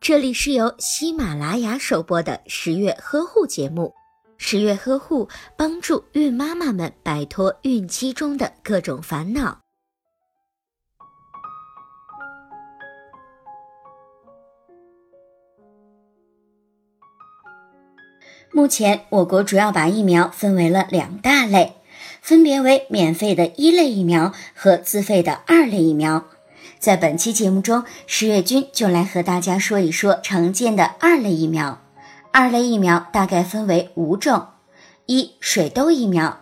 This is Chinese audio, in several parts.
这里是由喜马拉雅首播的十月呵护节目。十月呵护帮助孕妈妈们摆脱孕期中的各种烦恼。目前，我国主要把疫苗分为了两大类，分别为免费的一类疫苗和自费的二类疫苗。在本期节目中，十月君就来和大家说一说常见的二类疫苗。二类疫苗大概分为五种：一、水痘疫苗，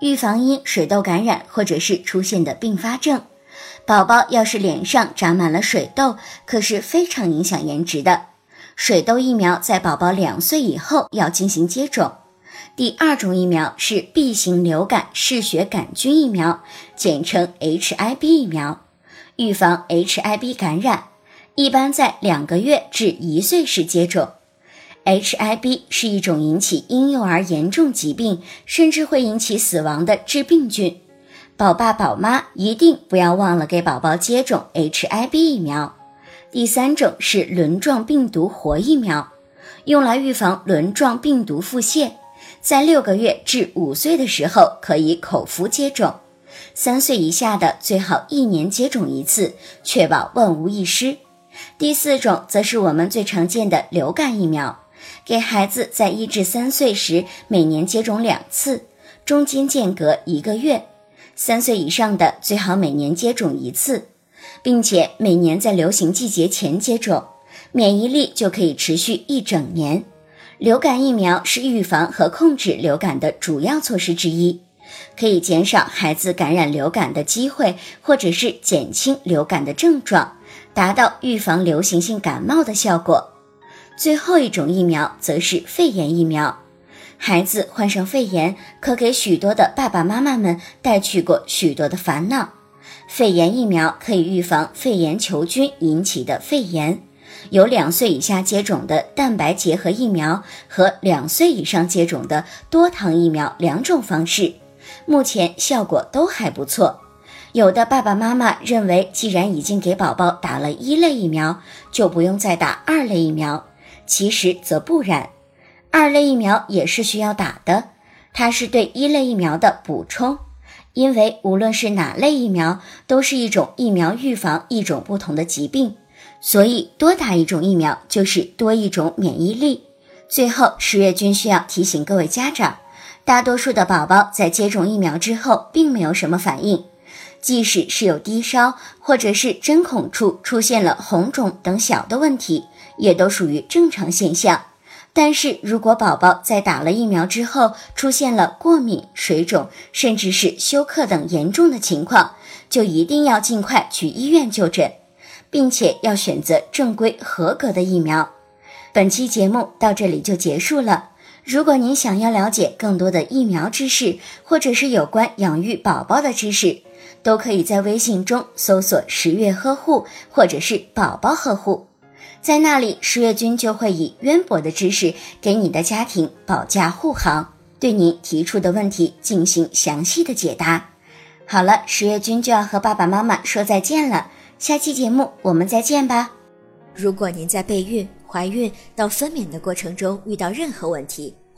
预防因水痘感染或者是出现的并发症。宝宝要是脸上长满了水痘，可是非常影响颜值的。水痘疫苗在宝宝两岁以后要进行接种。第二种疫苗是 B 型流感嗜血杆菌疫苗，简称 HIB 疫苗。预防 HIV 感染，一般在两个月至一岁时接种。HIV 是一种引起婴幼儿严重疾病，甚至会引起死亡的致病菌。宝爸宝妈一定不要忘了给宝宝接种 HIV 疫苗。第三种是轮状病毒活疫苗，用来预防轮状病毒腹泻，在六个月至五岁的时候可以口服接种。三岁以下的最好一年接种一次，确保万无一失。第四种则是我们最常见的流感疫苗，给孩子在一至三岁时每年接种两次，中间间隔一个月。三岁以上的最好每年接种一次，并且每年在流行季节前接种，免疫力就可以持续一整年。流感疫苗是预防和控制流感的主要措施之一。可以减少孩子感染流感的机会，或者是减轻流感的症状，达到预防流行性感冒的效果。最后一种疫苗则是肺炎疫苗。孩子患上肺炎，可给许多的爸爸妈妈们带去过许多的烦恼。肺炎疫苗可以预防肺炎球菌引起的肺炎。有两岁以下接种的蛋白结合疫苗和两岁以上接种的多糖疫苗两种方式。目前效果都还不错，有的爸爸妈妈认为，既然已经给宝宝打了一类疫苗，就不用再打二类疫苗。其实则不然，二类疫苗也是需要打的，它是对一类疫苗的补充。因为无论是哪类疫苗，都是一种疫苗预防一种不同的疾病，所以多打一种疫苗就是多一种免疫力。最后，十月君需要提醒各位家长。大多数的宝宝在接种疫苗之后并没有什么反应，即使是有低烧或者是针孔处出现了红肿等小的问题，也都属于正常现象。但是如果宝宝在打了疫苗之后出现了过敏、水肿，甚至是休克等严重的情况，就一定要尽快去医院就诊，并且要选择正规合格的疫苗。本期节目到这里就结束了。如果您想要了解更多的疫苗知识，或者是有关养育宝宝的知识，都可以在微信中搜索“十月呵护”或者是“宝宝呵护”，在那里十月君就会以渊博的知识给你的家庭保驾护航，对您提出的问题进行详细的解答。好了，十月君就要和爸爸妈妈说再见了，下期节目我们再见吧。如果您在备孕、怀孕到分娩的过程中遇到任何问题，